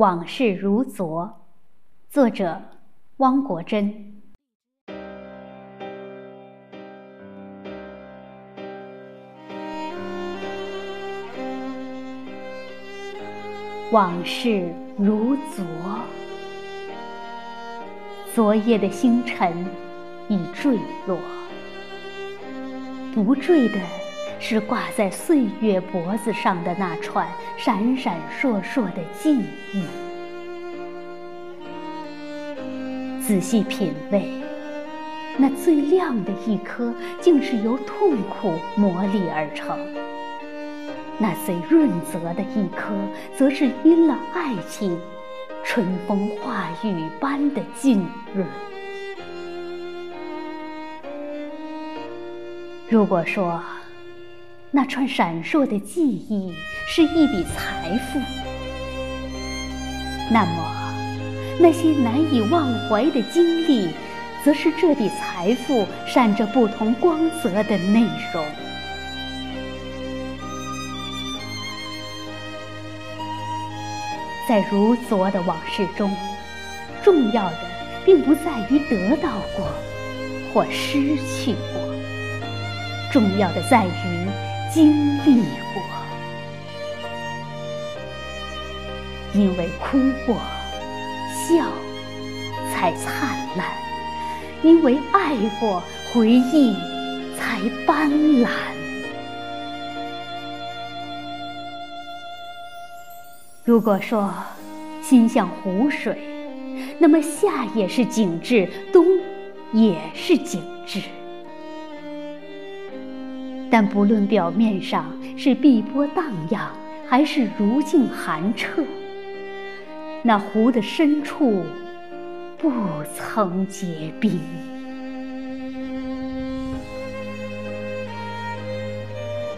往事如昨，作者汪国真。往事如昨，昨夜的星辰已坠落，不坠的是挂在岁月脖子上的那串闪闪烁烁的记忆。仔细品味，那最亮的一颗，竟是由痛苦磨砺而成。那最润泽的一颗，则是因了爱情，春风化雨般的浸润。如果说那串闪烁的记忆是一笔财富，那么那些难以忘怀的经历，则是这笔财富闪着不同光泽的内容。在如昨的往事中，重要的并不在于得到过或失去过，重要的在于经历过。因为哭过，笑才灿烂；因为爱过，回忆才斑斓。如果说心像湖水，那么夏也是景致，冬也是景致。但不论表面上是碧波荡漾，还是如镜寒澈，那湖的深处不曾结冰。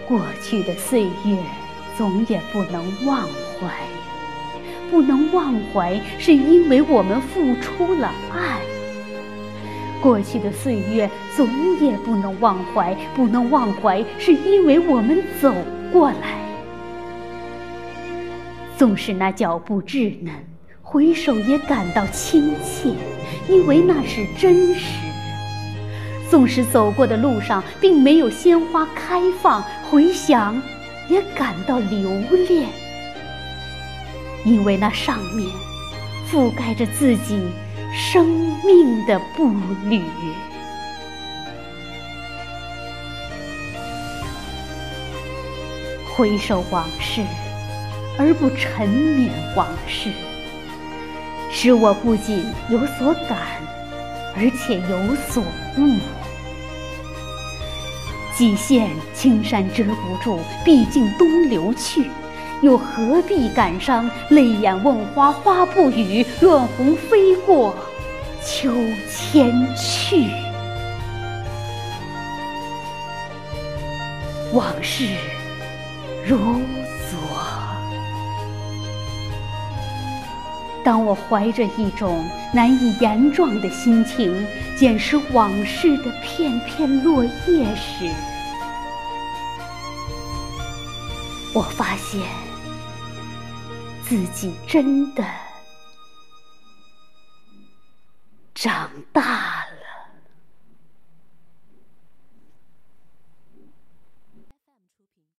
过去的岁月，总也不能忘怀。不能忘怀，是因为我们付出了爱。过去的岁月总也不能忘怀，不能忘怀，是因为我们走过来。纵使那脚步稚嫩，回首也感到亲切，因为那是真实。纵使走过的路上并没有鲜花开放，回想也感到留恋。因为那上面覆盖着自己生命的步履。回首往事，而不沉湎往事，使我不仅有所感，而且有所悟。几线青山遮不住，毕竟东流去。又何必感伤？泪眼问花，花不语；乱红飞过，秋千去。往事如昨。当我怀着一种难以言状的心情捡拾往事的片片落叶时，我发现。自己真的长大了。